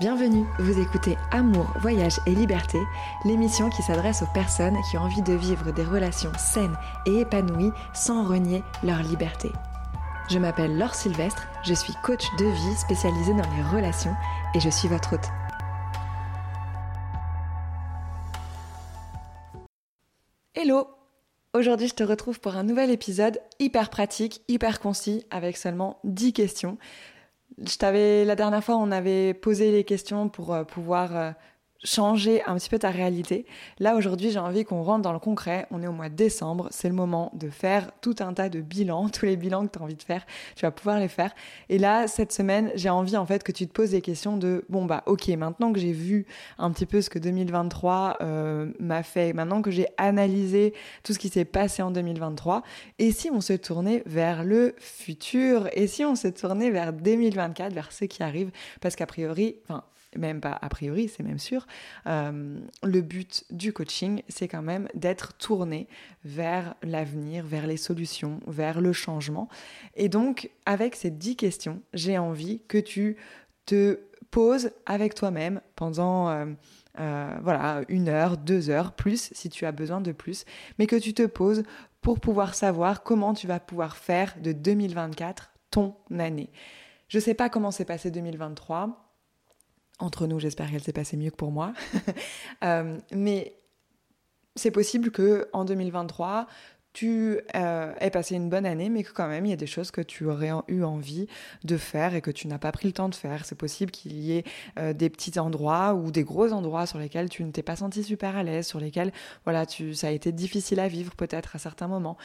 Bienvenue, vous écoutez Amour, Voyage et Liberté, l'émission qui s'adresse aux personnes qui ont envie de vivre des relations saines et épanouies sans renier leur liberté. Je m'appelle Laure Sylvestre, je suis coach de vie spécialisée dans les relations et je suis votre hôte. Hello Aujourd'hui, je te retrouve pour un nouvel épisode hyper pratique, hyper concis, avec seulement 10 questions je t'avais la dernière fois, on avait posé les questions pour euh, pouvoir euh, changer un petit peu ta réalité. Là, aujourd'hui, j'ai envie qu'on rentre dans le concret. On est au mois de décembre. C'est le moment de faire tout un tas de bilans. Tous les bilans que tu as envie de faire, tu vas pouvoir les faire. Et là, cette semaine, j'ai envie, en fait, que tu te poses des questions de, bon, bah, ok, maintenant que j'ai vu un petit peu ce que 2023 euh, m'a fait, maintenant que j'ai analysé tout ce qui s'est passé en 2023, et si on se tournait vers le futur? Et si on se tournait vers 2024, vers ce qui arrive? Parce qu'a priori, enfin, même pas a priori, c'est même sûr, euh, le but du coaching, c'est quand même d'être tourné vers l'avenir, vers les solutions, vers le changement. Et donc, avec ces dix questions, j'ai envie que tu te poses avec toi-même pendant... Euh, euh, voilà, une heure, deux heures, plus si tu as besoin de plus, mais que tu te poses pour pouvoir savoir comment tu vas pouvoir faire de 2024 ton année. Je ne sais pas comment s'est passé 2023, entre nous, j'espère qu'elle s'est passée mieux que pour moi. Euh, mais c'est possible que en 2023, tu euh, aies passé une bonne année, mais que quand même il y a des choses que tu aurais eu envie de faire et que tu n'as pas pris le temps de faire. C'est possible qu'il y ait euh, des petits endroits ou des gros endroits sur lesquels tu ne t'es pas senti super à l'aise, sur lesquels voilà, tu, ça a été difficile à vivre peut-être à certains moments.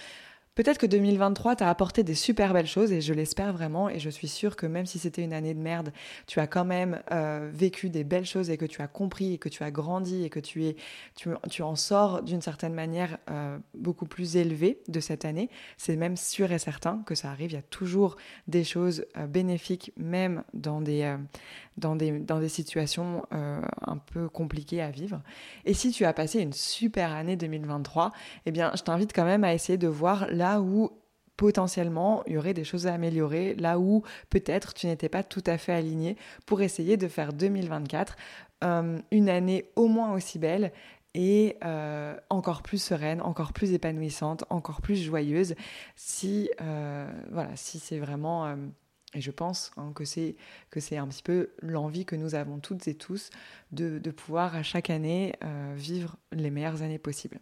Peut-être que 2023 t'a apporté des super belles choses et je l'espère vraiment et je suis sûre que même si c'était une année de merde, tu as quand même euh, vécu des belles choses et que tu as compris et que tu as grandi et que tu es tu, en sors d'une certaine manière euh, beaucoup plus élevé de cette année. C'est même sûr et certain que ça arrive. Il y a toujours des choses euh, bénéfiques même dans des dans des dans des situations un peu compliquées à vivre. Et si tu as passé une super année 2023, eh bien je t'invite quand même à essayer de voir là là où potentiellement il y aurait des choses à améliorer, là où peut-être tu n'étais pas tout à fait aligné pour essayer de faire 2024 euh, une année au moins aussi belle et euh, encore plus sereine, encore plus épanouissante, encore plus joyeuse si euh, voilà si c'est vraiment et je pense hein, que c'est que c'est un petit peu l'envie que nous avons toutes et tous de, de pouvoir à chaque année vivre les meilleures années possibles.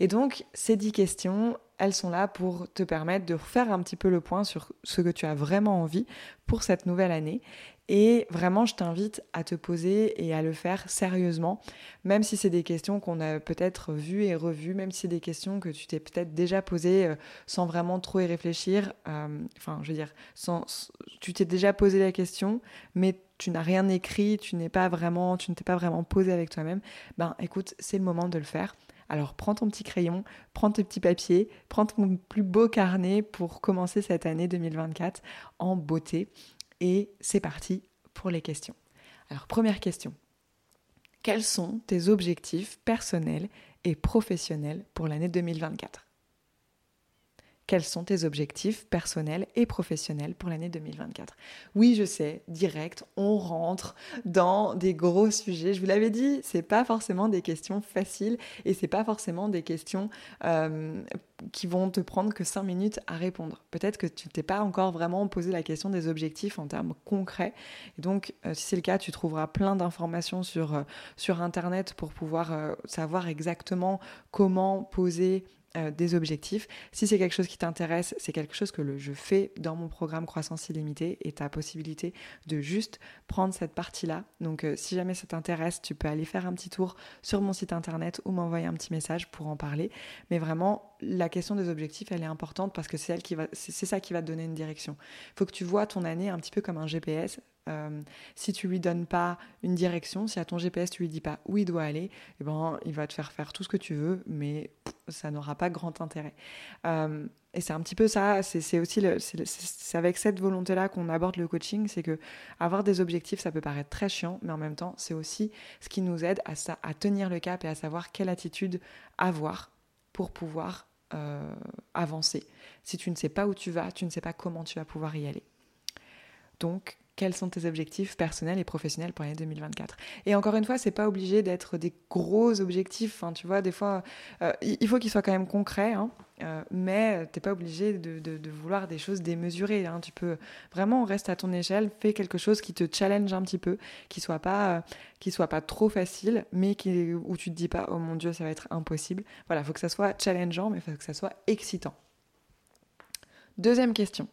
Et donc ces dix questions, elles sont là pour te permettre de faire un petit peu le point sur ce que tu as vraiment envie pour cette nouvelle année. Et vraiment, je t'invite à te poser et à le faire sérieusement, même si c'est des questions qu'on a peut-être vues et revues, même si c'est des questions que tu t'es peut-être déjà posées euh, sans vraiment trop y réfléchir. Euh, enfin, je veux dire, sans, tu t'es déjà posé la question, mais tu n'as rien écrit, tu n'es pas vraiment, tu ne t'es pas vraiment posé avec toi-même. Ben, écoute, c'est le moment de le faire. Alors prends ton petit crayon, prends tes petits papiers, prends ton plus beau carnet pour commencer cette année 2024 en beauté. Et c'est parti pour les questions. Alors première question. Quels sont tes objectifs personnels et professionnels pour l'année 2024 quels sont tes objectifs personnels et professionnels pour l'année 2024 Oui, je sais, direct, on rentre dans des gros sujets. Je vous l'avais dit, c'est pas forcément des questions faciles et c'est pas forcément des questions euh, qui vont te prendre que 5 minutes à répondre. Peut-être que tu t'es pas encore vraiment posé la question des objectifs en termes concrets. Et donc, euh, si c'est le cas, tu trouveras plein d'informations sur, euh, sur Internet pour pouvoir savoir exactement comment poser euh, des objectifs. Si c'est quelque chose qui t'intéresse, c'est quelque chose que je fais dans mon programme Croissance illimitée et tu as possibilité de juste prendre cette partie-là. Donc euh, si jamais ça t'intéresse, tu peux aller faire un petit tour sur mon site internet ou m'envoyer un petit message pour en parler. Mais vraiment, la question des objectifs, elle est importante parce que c'est ça qui va te donner une direction. Il faut que tu vois ton année un petit peu comme un GPS. Euh, si tu lui donnes pas une direction, si à ton GPS tu lui dis pas où il doit aller, eh ben il va te faire faire tout ce que tu veux, mais ça n'aura pas grand intérêt. Euh, et c'est un petit peu ça, c'est aussi c'est avec cette volonté-là qu'on aborde le coaching, c'est que avoir des objectifs, ça peut paraître très chiant, mais en même temps, c'est aussi ce qui nous aide à, ça, à tenir le cap et à savoir quelle attitude avoir pour pouvoir euh, avancer. Si tu ne sais pas où tu vas, tu ne sais pas comment tu vas pouvoir y aller. Donc, quels sont tes objectifs personnels et professionnels pour l'année 2024. Et encore une fois, c'est pas obligé d'être des gros objectifs. Enfin, tu vois, des fois, euh, il faut qu'ils soient quand même concrets, hein, euh, mais t'es pas obligé de, vouloir des choses démesurées. Hein. Tu peux vraiment rester à ton échelle, fais quelque chose qui te challenge un petit peu, qui soit pas, euh, qui soit pas trop facile, mais qui, où tu te dis pas, oh mon dieu, ça va être impossible. Voilà, il faut que ça soit challengeant, mais faut que ça soit excitant. Deuxième question.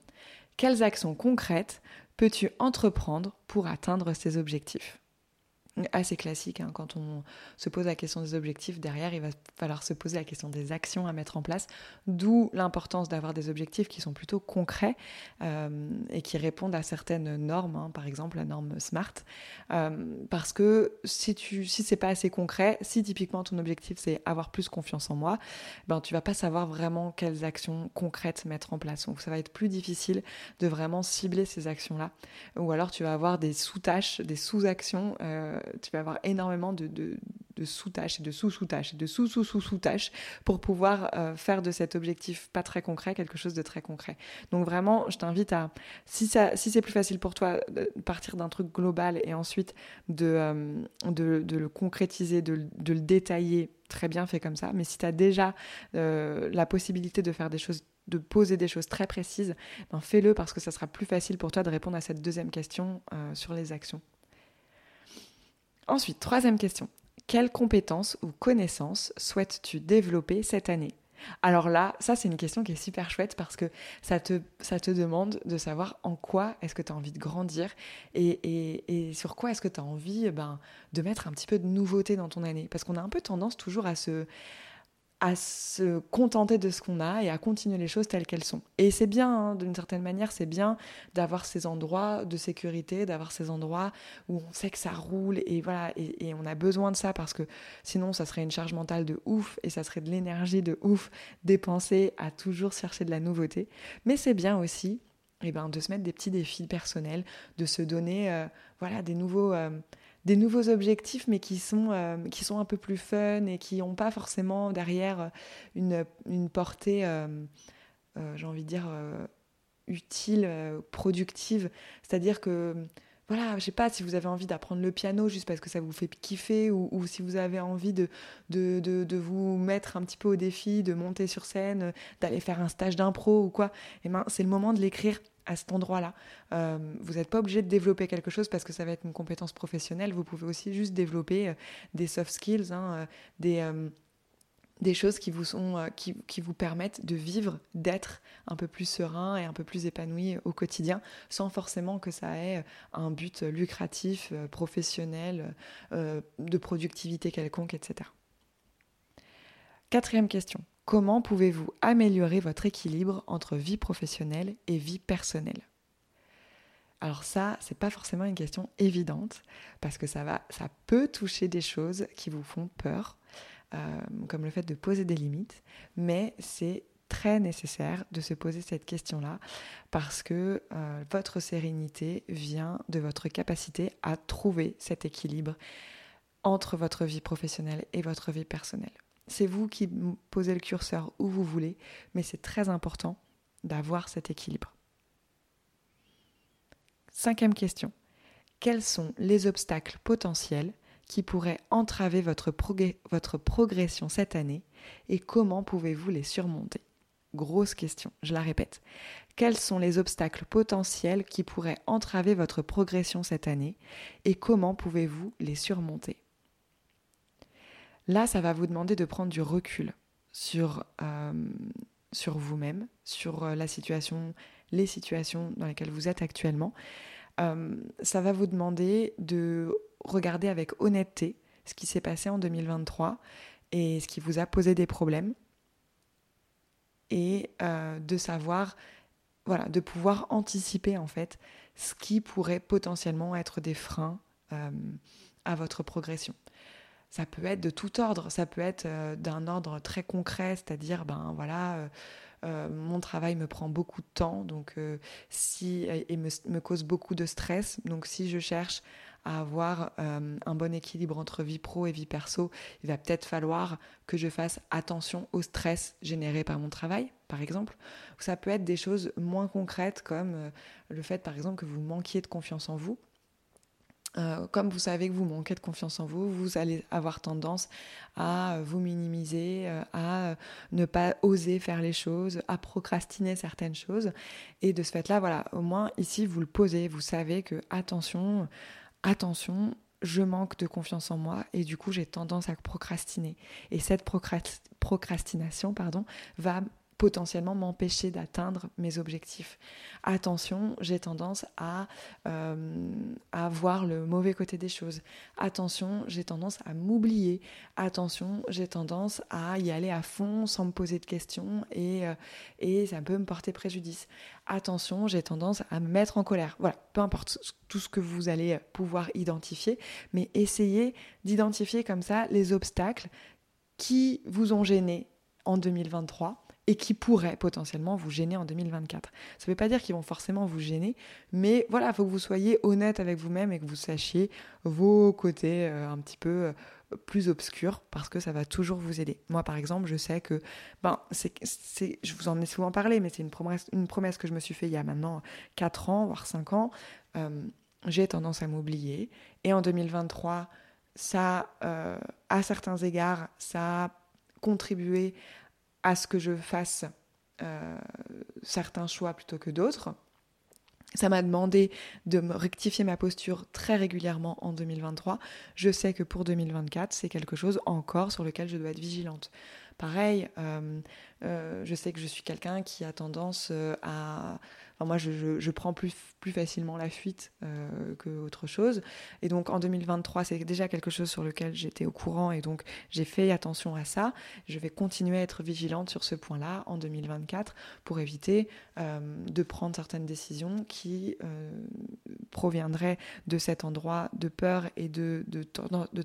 Quelles actions concrètes peux-tu entreprendre pour atteindre ces objectifs? Assez classique. Hein. Quand on se pose la question des objectifs, derrière, il va falloir se poser la question des actions à mettre en place, d'où l'importance d'avoir des objectifs qui sont plutôt concrets euh, et qui répondent à certaines normes, hein. par exemple la norme SMART. Euh, parce que si tu si c'est pas assez concret, si typiquement ton objectif c'est avoir plus confiance en moi, ben tu vas pas savoir vraiment quelles actions concrètes mettre en place. Donc ça va être plus difficile de vraiment cibler ces actions-là. Ou alors tu vas avoir des sous-tâches, des sous-actions. Euh, tu vas avoir énormément de, sous-tâches et de sous-sous-tâches et de sous-sous-sous-sous-tâches pour pouvoir euh, faire de cet objectif pas très concret quelque chose de très concret. Donc vraiment, je t'invite à, si, c'est plus facile pour toi, de partir d'un truc global et ensuite de, euh, le concrétiser, de, le détailler, très bien fait comme ça. Mais si tu as déjà euh, la possibilité de faire des choses de poser des choses très précises, ben fais-le parce que ça sera plus facile pour toi de répondre à cette deuxième question sur les actions. Ensuite, troisième question. Quelles compétences ou connaissances souhaites-tu développer cette année? Alors là, ça c'est une question qui est super chouette parce que ça te, demande de savoir en quoi est-ce que tu as envie de grandir et, et, sur quoi est-ce que tu as envie ben, de mettre un petit peu de nouveauté dans ton année. Parce qu'on a un peu tendance toujours à se, à se contenter de ce qu'on a et à continuer les choses telles qu'elles sont. Et c'est bien, hein, d'une certaine manière, c'est bien d'avoir ces endroits de sécurité, d'avoir ces endroits où on sait que ça roule et voilà, et, on a besoin de ça parce que sinon ça serait une charge mentale de ouf et ça serait de l'énergie de ouf dépensée à toujours chercher de la nouveauté. Mais c'est bien aussi eh ben, de se mettre des petits défis personnels, de se donner euh, voilà, des nouveaux... Euh, des nouveaux objectifs, mais qui sont, euh, qui sont un peu plus fun et qui n'ont pas forcément derrière euh, une, une portée, euh, j'ai envie de dire, utile, productive. C'est-à-dire que, voilà, je sais pas si vous avez envie d'apprendre le piano juste parce que ça vous fait kiffer, ou, ou si vous avez envie de de, de, de, vous mettre un petit peu au défi, de monter sur scène, d'aller faire un stage d'impro ou quoi, et eh ben, c'est le moment de l'écrire à cet endroit-là. Euh, vous n'êtes pas obligé de développer quelque chose parce que ça va être une compétence professionnelle. Vous pouvez aussi juste développer euh, des soft skills, hein, euh, des, choses qui vous, sont, qui, vous permettent de vivre, d'être un peu plus serein et un peu plus épanoui au quotidien, sans forcément que ça ait un but lucratif, professionnel, de productivité quelconque, etc. Quatrième question. Comment pouvez-vous améliorer votre équilibre entre vie professionnelle et vie personnelle? Alors ça, c'est pas forcément une question évidente parce que ça va, ça peut toucher des choses qui vous font peur, euh, comme le fait de poser des limites, mais c'est très nécessaire de se poser cette question-là parce que euh, votre sérénité vient de votre capacité à trouver cet équilibre entre votre vie professionnelle et votre vie personnelle. C'est vous qui posez le curseur où vous voulez, mais c'est très important d'avoir cet équilibre. Cinquième question. Quels sont les obstacles potentiels qui pourraient entraver votre, progression cette année et comment pouvez-vous les surmonter? Grosse question, je la répète. Quels sont les obstacles potentiels qui pourraient entraver votre progression cette année et comment pouvez-vous les surmonter? Là, ça va vous demander de prendre du recul sur, euh, vous-même, sur euh, la situation, les situations dans lesquelles vous êtes actuellement. Euh, ça va vous demander de regarder avec honnêteté ce qui s'est passé en 2023 et ce qui vous a posé des problèmes et de savoir, voilà, de pouvoir anticiper en fait ce qui pourrait potentiellement être des freins à votre progression ça peut être de tout ordre. Ça peut être euh, d'un ordre très concret, c'est-à-dire, ben voilà, euh, euh, mon travail me prend beaucoup de temps, donc si et me, me, cause beaucoup de stress. Donc si je cherche à avoir un bon équilibre entre vie pro et vie perso, il va peut-être falloir que je fasse attention au stress généré par mon travail, par exemple. Ça peut être des choses moins concrètes comme le fait, par exemple, que vous manquiez de confiance en vous euh, comme vous savez que vous manquez de confiance en vous, vous allez avoir tendance à vous minimiser, euh, à ne pas oser faire les choses, à procrastiner certaines choses. Et de ce fait-là, voilà, au moins ici, vous le posez, vous savez que attention, attention, je manque de confiance en moi et du coup j'ai tendance à procrastiner. Et cette procrastination pardon, va potentiellement m'empêcher d'atteindre mes objectifs. Attention, j'ai tendance à, euh, à, voir le mauvais côté des choses. Attention, j'ai tendance à m'oublier. Attention, j'ai tendance à y aller à fond sans me poser de questions et, euh, et ça peut me porter préjudice. Attention, j'ai tendance à me mettre en colère. Voilà, peu importe tout ce que vous allez pouvoir identifier, mais essayez d'identifier comme ça les obstacles qui vous ont gêné en 2023 et qui pourraient potentiellement vous gêner en 2024. Ça ne veut pas dire qu'ils vont forcément vous gêner, mais voilà, il faut que vous soyez honnête avec vous-même et que vous sachiez vos côtés euh, un petit peu euh, plus obscurs parce que ça va toujours vous aider. Moi, par exemple, je sais que, ben, c'est, je vous en ai souvent parlé, mais c'est une promesse, une promesse que je me suis fait il y a maintenant 4 ans, voire 5 ans. Euh, j'ai tendance à m'oublier. Et en 2023, ça, à certains égards, ça a contribué à ce que je fasse euh, certains choix plutôt que d'autres. Ça m'a demandé de rectifier ma posture très régulièrement en 2023. Je sais que pour 2024, c'est quelque chose encore sur lequel je dois être vigilante. Pareil, euh, euh, je sais que je suis quelqu'un qui a tendance à moi, je, prends plus, facilement la fuite euh, que autre chose. Et donc, en 2023, c'est déjà quelque chose sur lequel j'étais au courant et donc j'ai fait attention à ça. Je vais continuer à être vigilante sur ce point-là en 2024 pour éviter euh, de prendre certaines décisions qui euh, proviendraient de cet endroit de peur et de,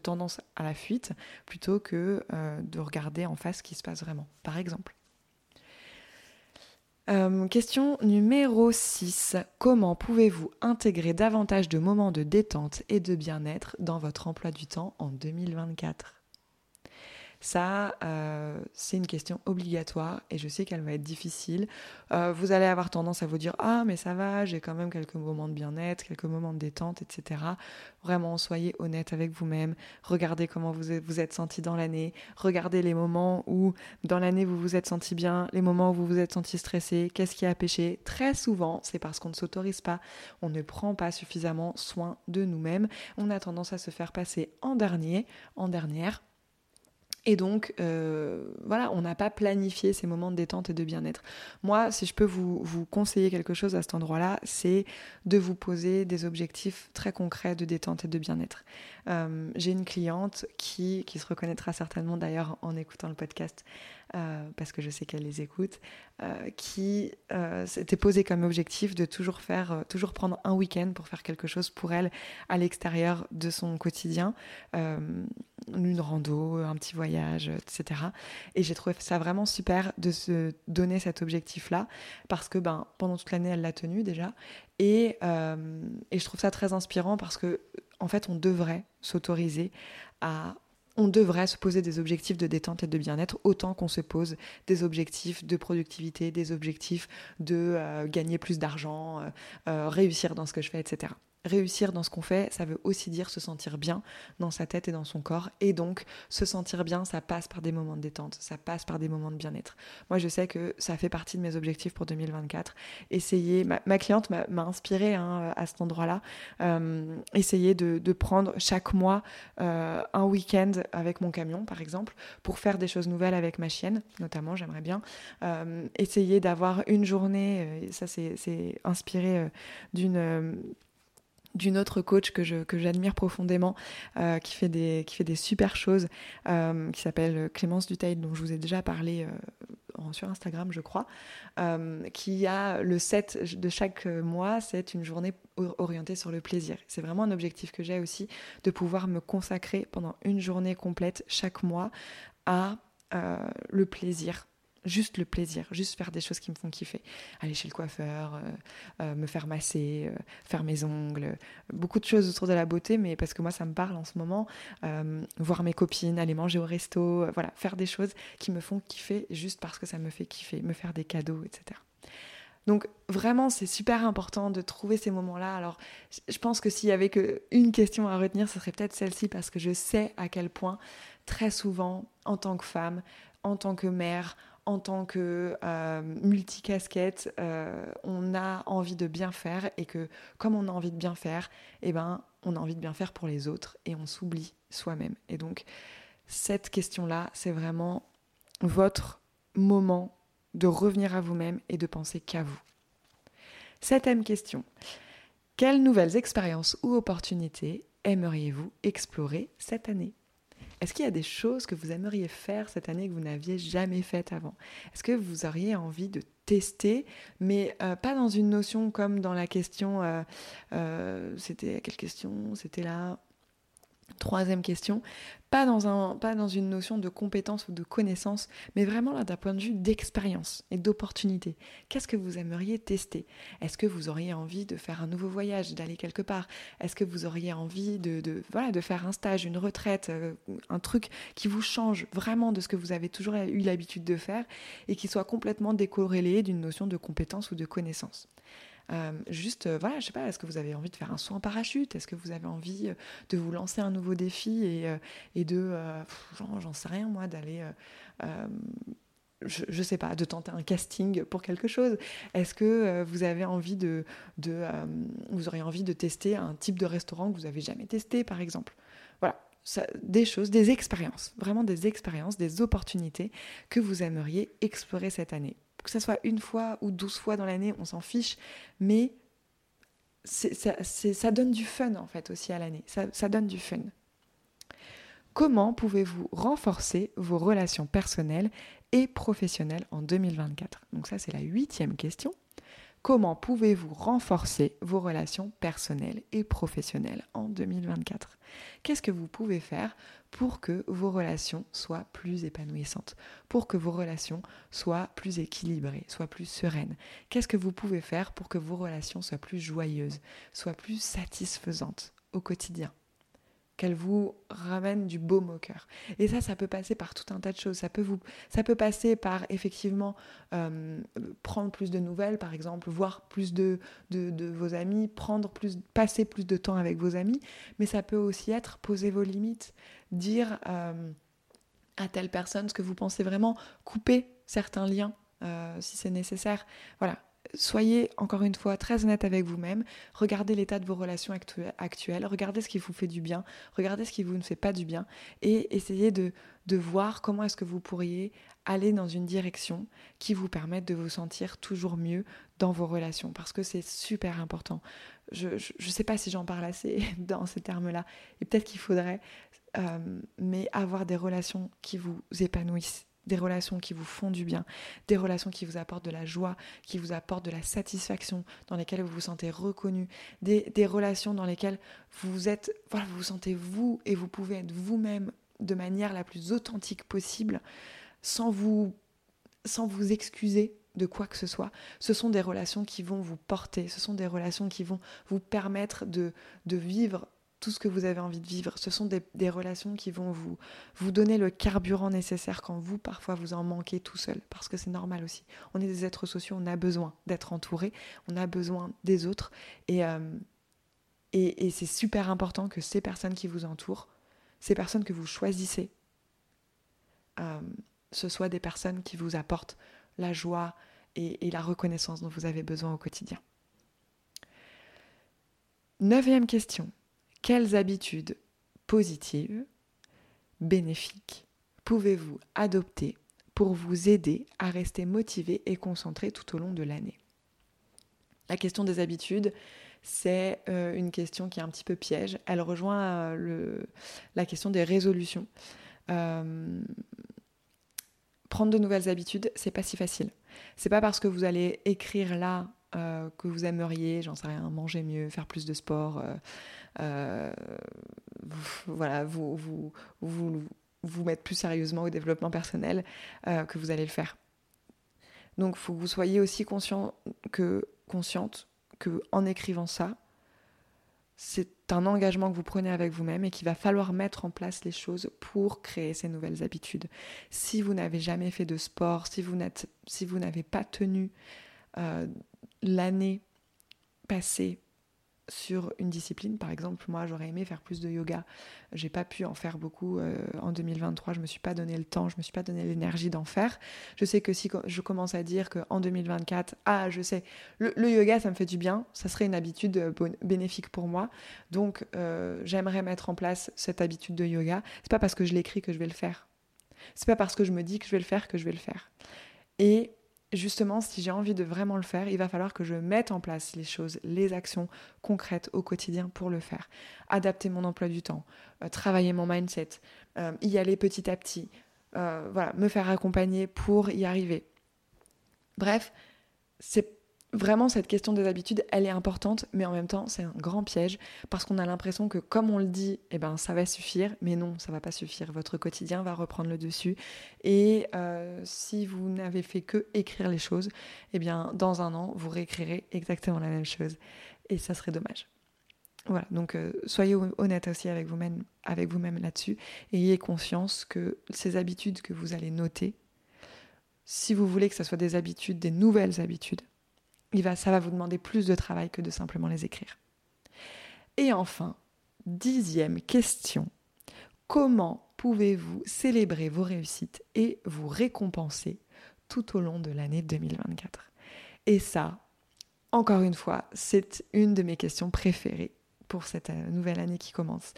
tendance à la fuite plutôt que de regarder en face ce qui se passe vraiment, par exemple. Euh, question numéro 6. Comment pouvez-vous intégrer davantage de moments de détente et de bien-être dans votre emploi du temps en 2024 ça, euh, c'est une question obligatoire et je sais qu'elle va être difficile. Euh, vous allez avoir tendance à vous dire Ah, mais ça va, j'ai quand même quelques moments de bien-être, quelques moments de détente, etc. Vraiment, soyez honnête avec vous-même. Regardez comment vous vous êtes senti dans l'année. Regardez les moments où, dans l'année, vous vous êtes senti bien, les moments où vous vous êtes senti stressé. Qu'est-ce qui a péché Très souvent, c'est parce qu'on ne s'autorise pas, on ne prend pas suffisamment soin de nous-mêmes. On a tendance à se faire passer en dernier, en dernière et donc, euh, voilà, on n'a pas planifié ces moments de détente et de bien-être. Moi, si je peux vous, conseiller quelque chose à cet endroit-là, c'est de vous poser des objectifs très concrets de détente et de bien-être. Euh, j'ai une cliente qui, qui se reconnaîtra certainement d'ailleurs en écoutant le podcast, euh, parce que je sais qu'elle les écoute, euh, qui euh, s'était posé comme objectif de toujours faire, toujours prendre un week-end pour faire quelque chose pour elle à l'extérieur de son quotidien, une rando, un petit voyage, etc. Et j'ai trouvé ça vraiment super de se donner cet objectif-là, parce que ben, pendant toute l'année, elle l'a tenu déjà. Et, et je trouve ça très inspirant parce que, en fait, on devrait s'autoriser à on devrait se poser des objectifs de détente et de bien-être autant qu'on se pose des objectifs de productivité, des objectifs de euh, gagner plus d'argent, euh, euh, réussir dans ce que je fais, etc réussir dans ce qu'on fait, ça veut aussi dire se sentir bien dans sa tête et dans son corps. Et donc, se sentir bien, ça passe par des moments de détente, ça passe par des moments de bien-être. Moi, je sais que ça fait partie de mes objectifs pour 2024. Essayer, ma, cliente m'a inspiré hein, à cet endroit-là, euh, essayer de, prendre chaque mois euh, un week-end avec mon camion, par exemple, pour faire des choses nouvelles avec ma chienne, notamment, j'aimerais bien. Euh, essayer d'avoir une journée, ça c'est inspiré d'une d'une autre coach que je que j'admire profondément, euh, qui fait des qui fait des super choses, euh, qui s'appelle Clémence Duteil, dont je vous ai déjà parlé euh, sur Instagram, je crois, qui a le 7 de chaque mois, c'est une journée orientée sur le plaisir. C'est vraiment un objectif que j'ai aussi de pouvoir me consacrer pendant une journée complète chaque mois à le plaisir juste le plaisir, juste faire des choses qui me font kiffer. Aller chez le coiffeur, euh, euh, me faire masser, euh, faire mes ongles, beaucoup de choses autour de la beauté, mais parce que moi ça me parle en ce moment. voir mes copines, aller manger au resto, voilà, faire des choses qui me font kiffer juste parce que ça me fait kiffer, me faire des cadeaux, etc. Donc vraiment, c'est super important de trouver ces moments-là. Alors, je pense que s'il y avait qu'une question à retenir, ce serait peut-être celle-ci parce que je sais à quel point très souvent, en tant que femme, en tant que mère, en tant que euh, multicasquette, euh, on a envie de bien faire et que comme on a envie de bien faire, eh ben, on a envie de bien faire pour les autres et on s'oublie soi-même. Et donc, cette question-là, c'est vraiment votre moment de revenir à vous-même et de penser qu'à vous. Septième question. Quelles nouvelles expériences ou opportunités aimeriez-vous explorer cette année? Est-ce qu'il y a des choses que vous aimeriez faire cette année que vous n'aviez jamais faites avant? Est-ce que vous auriez envie de tester, mais euh, pas dans une notion comme dans la question, euh, euh, c'était quelle question? C'était là Troisième question, pas dans, une notion de compétence ou de connaissance, mais vraiment là d'un point de vue d'expérience et d'opportunité. Qu'est-ce que vous aimeriez tester? Est-ce que vous auriez envie de faire un nouveau voyage, d'aller quelque part? Est-ce que vous auriez envie de faire un stage, une retraite, euh, un truc qui vous change vraiment de ce que vous avez toujours eu l'habitude de faire et qui soit complètement décorrélé d'une notion de compétence ou de connaissance? Euh, juste, euh, voilà, je sais pas, est-ce que vous avez envie de faire un saut en parachute? Est-ce que vous avez envie euh, de vous lancer un nouveau défi et, de, j'en sais rien moi, d'aller je, je, sais pas, de tenter un casting pour quelque chose. Est-ce que vous avez envie de, vous auriez envie de tester un type de restaurant que vous avez jamais testé, par exemple? Voilà, des choses, des expériences, vraiment des expériences, des opportunités que vous aimeriez explorer cette année que ce soit une fois ou douze fois dans l'année, on s'en fiche, mais ça, donne du fun en fait aussi à l'année, ça, ça donne du fun. Comment pouvez-vous renforcer vos relations personnelles et professionnelles en 2024 Donc ça c'est la huitième question. Comment pouvez-vous renforcer vos relations personnelles et professionnelles en 2024 Qu'est-ce que vous pouvez faire pour que vos relations soient plus épanouissantes, pour que vos relations soient plus équilibrées, soient plus sereines? Qu'est-ce que vous pouvez faire pour que vos relations soient plus joyeuses, soient plus satisfaisantes au quotidien? Qu'elle vous ramène du beau au cœur. Et ça, ça peut passer par tout un tas de choses. Ça peut, vous, ça peut passer par effectivement euh, prendre plus de nouvelles, par exemple, voir plus de, de, vos amis, prendre plus, passer plus de temps avec vos amis. Mais ça peut aussi être poser vos limites, dire euh, à telle personne ce que vous pensez vraiment, couper certains liens euh, si c'est nécessaire. Voilà, soyez encore une fois très honnête avec vous-même, regardez l'état de vos relations actuelles, regardez ce qui vous fait du bien, regardez ce qui vous ne fait pas du bien. Et essayez de, voir comment est-ce que vous pourriez aller dans une direction qui vous permette de vous sentir toujours mieux dans vos relations. Parce que c'est super important. Je ne sais pas si j'en parle assez dans ces termes-là. Et peut-être qu'il faudrait, euh, mais avoir des relations qui vous épanouissent des relations qui vous font du bien, des relations qui vous apportent de la joie, qui vous apportent de la satisfaction, dans lesquelles vous vous sentez reconnu, des, relations dans lesquelles vous êtes, voilà, vous vous sentez vous et vous pouvez être vous-même de manière la plus authentique possible, sans vous, sans vous excuser de quoi que ce soit. Ce sont des relations qui vont vous porter, ce sont des relations qui vont vous permettre de, de vivre tout ce que vous avez envie de vivre. Ce sont des, relations qui vont vous, vous donner le carburant nécessaire quand vous, parfois, vous en manquez tout seul, parce que c'est normal aussi. On est des êtres sociaux, on a besoin d'être entouré, on a besoin des autres, et, euh, et, c'est super important que ces personnes qui vous entourent, ces personnes que vous choisissez, euh, ce soient des personnes qui vous apportent la joie et, et la reconnaissance dont vous avez besoin au quotidien. Neuvième question. Quelles habitudes positives, bénéfiques, pouvez-vous adopter pour vous aider à rester motivé et concentré tout au long de l'année? La question des habitudes, c'est euh, une question qui est un petit peu piège. Elle rejoint euh, la question des résolutions. Euh, prendre de nouvelles habitudes, c'est pas si facile. C'est pas parce que vous allez écrire là que vous aimeriez, j'en sais rien, manger mieux, faire plus de sport, euh, voilà, vous, vous, vous, vous mettre plus sérieusement au développement personnel euh, que vous allez le faire. Donc, il faut que vous soyez aussi conscient que, consciente que en écrivant ça, c'est un engagement que vous prenez avec vous-même et qu'il va falloir mettre en place les choses pour créer ces nouvelles habitudes. Si vous n'avez jamais fait de sport, si vous n'avez pas tenu euh, l'année passée sur une discipline. Par exemple, moi, j'aurais aimé faire plus de yoga. J'ai pas pu en faire beaucoup euh, en 2023. Je me suis pas donné le temps, je me suis pas donné l'énergie d'en faire. Je sais que si je commence à dire qu'en 2024, ah, je sais, le, yoga, ça me fait du bien. Ça serait une habitude euh, bénéfique pour moi. Donc, euh, j'aimerais mettre en place cette habitude de yoga. C'est pas parce que je l'écris que je vais le faire. C'est pas parce que je me dis que je vais le faire que je vais le faire. Et justement, si j'ai envie de vraiment le faire, il va falloir que je mette en place les choses, les actions concrètes au quotidien pour le faire. Adapter mon emploi du temps, euh, travailler mon mindset, euh, y aller petit à petit, euh, voilà, me faire accompagner pour y arriver. Bref, c'est vraiment cette question des habitudes, elle est importante, mais en même temps, c'est un grand piège parce qu'on a l'impression que comme on le dit, eh ben ça va suffire, mais non, ça va pas suffire. Votre quotidien va reprendre le dessus. Et euh, si vous n'avez fait que écrire les choses, eh bien dans un an, vous réécrirez exactement la même chose, et ça serait dommage. Voilà, donc euh, soyez honnête aussi avec vous-même avec vous-même là-dessus, et ayez conscience que ces habitudes que vous allez noter, si vous voulez que ce soit des habitudes, des nouvelles habitudes, ça va vous demander plus de travail que de simplement les écrire. Et enfin, dixième question, comment pouvez-vous célébrer vos réussites et vous récompenser tout au long de l'année 2024 Et ça, encore une fois, c'est une de mes questions préférées pour cette euh, nouvelle année qui commence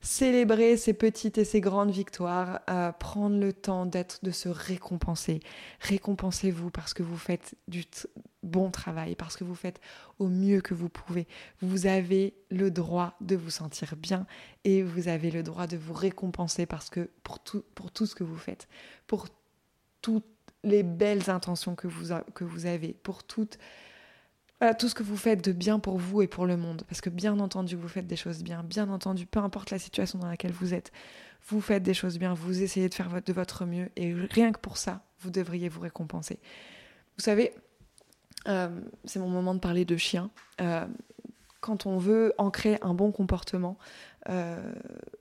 célébrer ces petites et ces grandes victoires, euh, prendre le temps d'être, de se récompenser. Récompensez-vous parce que vous faites du bon travail, parce que vous faites au mieux que vous pouvez. Vous avez le droit de vous sentir bien et vous avez le droit de vous récompenser parce que pour tout, pour tout ce que vous faites, pour toutes les belles intentions que vous avez, pour toutes tout ce que vous faites de bien pour vous et pour le monde. Parce que bien entendu, vous faites des choses bien. Bien entendu, peu importe la situation dans laquelle vous êtes, vous faites des choses bien, vous essayez de faire de votre mieux. Et rien que pour ça, vous devriez vous récompenser. Vous savez, euh, c'est mon moment de parler de chien. Euh, quand on veut ancrer un bon comportement, euh,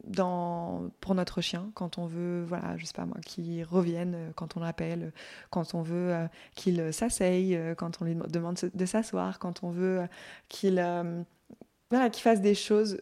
dans, pour notre chien, quand on veut, voilà, je sais pas moi, qu'il revienne euh, quand on l'appelle, quand on veut euh, qu'il s'asseye, quand on lui demande de s'asseoir, quand on veut qu'il voilà, qu'il fasse des choses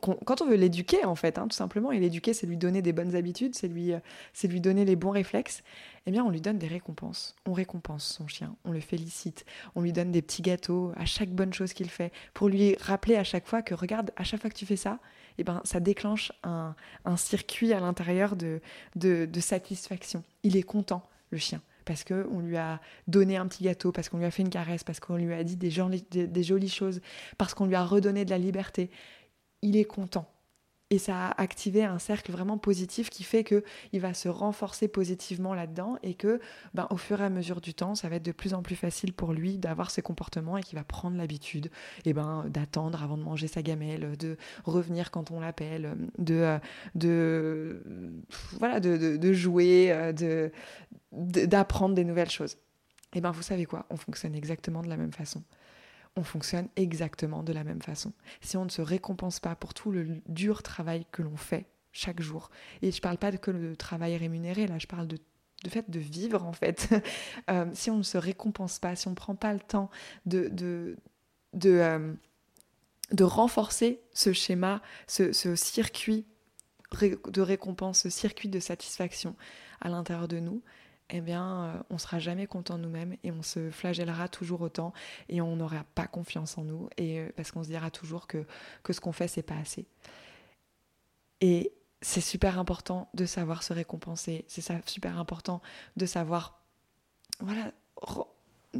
quand on veut l'éduquer en fait, hein, tout simplement, et l'éduquer, c'est lui donner des bonnes habitudes, c'est lui, c'est lui donner les bons réflexes eh bien on lui donne des récompenses. On récompense son chien, on le félicite, on lui donne des petits gâteaux à chaque bonne chose qu'il fait, pour lui rappeler à chaque fois que regarde, à chaque fois que tu fais ça, eh ben, ça déclenche un, circuit à l'intérieur de, satisfaction. Il est content, le chien parce qu'on lui a donné un petit gâteau, parce qu'on lui a fait une caresse, parce qu'on lui a dit des jolies choses, parce qu'on lui a redonné de la liberté. Il est content. Et ça a activé un cercle vraiment positif qui fait que il va se renforcer positivement là-dedans et que ben, au fur et à mesure du temps ça va être de plus en plus facile pour lui d'avoir ses comportements et qu'il va prendre l'habitude et ben d'attendre avant de manger sa gamelle de revenir quand on l'appelle de de voilà de, de, jouer de d'apprendre des nouvelles choses. Et ben vous savez quoi? On fonctionne exactement de la même façon on fonctionne exactement de la même façon. Si on ne se récompense pas pour tout le dur travail que l'on fait chaque jour, et je ne parle pas que le travail rémunéré, là je parle de fait de vivre en fait. Euh, si on ne se récompense pas, si on ne prend pas le temps de, de, de, euh, renforcer ce schéma, ce, ce circuit de récompense, ce circuit de satisfaction à l'intérieur de nous, eh bien, euh, on sera jamais content nous-mêmes et on se flagellera toujours autant et on n'aura pas confiance en nous et euh, parce qu'on se dira toujours que, que ce qu'on fait c'est pas assez. Et c'est super important de savoir se récompenser, c'est super important de savoir voilà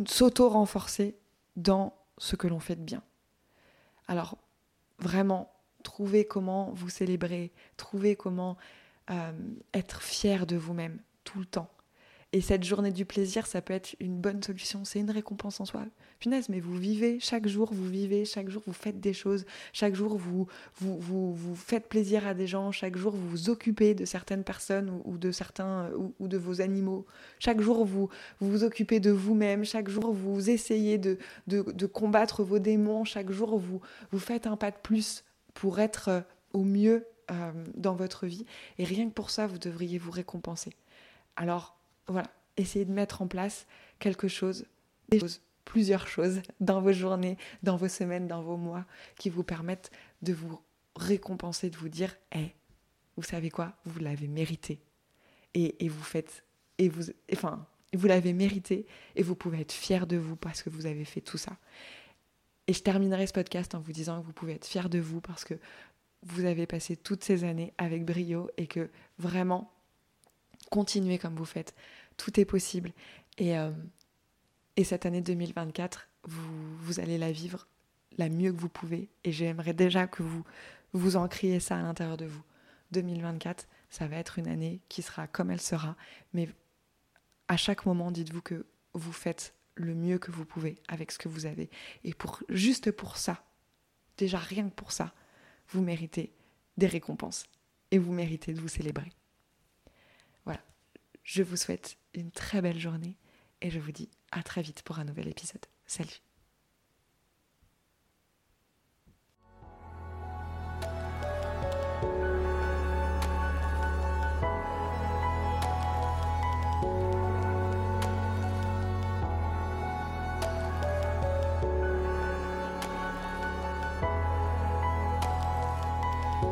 s'auto-renforcer dans ce que l'on fait de bien. Alors vraiment trouvez comment vous célébrer, trouvez comment euh, être fier de vous-même tout le temps et cette journée du plaisir, ça peut être une bonne solution, c'est une récompense en soi. Punaise, mais vous vivez, chaque jour vous vivez, chaque jour vous faites des choses, chaque jour vous, vous, vous, faites plaisir à des gens, chaque jour vous vous occupez de certaines personnes ou, de certains ou, de vos animaux, chaque jour vous vous, occupez de vous-même, chaque jour vous essayez de, de, combattre vos démons, chaque jour vous, vous faites un pas de plus pour être euh, au mieux euh, dans votre vie. Et rien que pour ça, vous devriez vous récompenser. Alors, voilà, essayez de mettre en place quelque chose, des choses, plusieurs choses dans vos journées, dans vos semaines, dans vos mois, qui vous permettent de vous récompenser, de vous dire, hé, vous savez quoi, vous l'avez mérité. Et, vous faites, et vous, enfin, vous l'avez mérité, et vous pouvez être fier de vous parce que vous avez fait tout ça. Et je terminerai ce podcast en vous disant que vous pouvez être fier de vous parce que vous avez passé toutes ces années avec brio et que vraiment, continuez comme vous faites. Tout est possible. Et, euh, et cette année 2024, vous, vous allez la vivre la mieux que vous pouvez. Et j'aimerais déjà que vous vous encriez ça à l'intérieur de vous. 2024, ça va être une année qui sera comme elle sera. Mais à chaque moment, dites-vous que vous faites le mieux que vous pouvez avec ce que vous avez. Et pour juste pour ça, déjà rien que pour ça, vous méritez des récompenses et vous méritez de vous célébrer. Voilà, je vous souhaite une très belle journée et je vous dis à très vite pour un nouvel épisode. Salut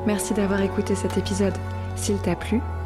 Merci d'avoir écouté cet épisode. S'il t'a plu,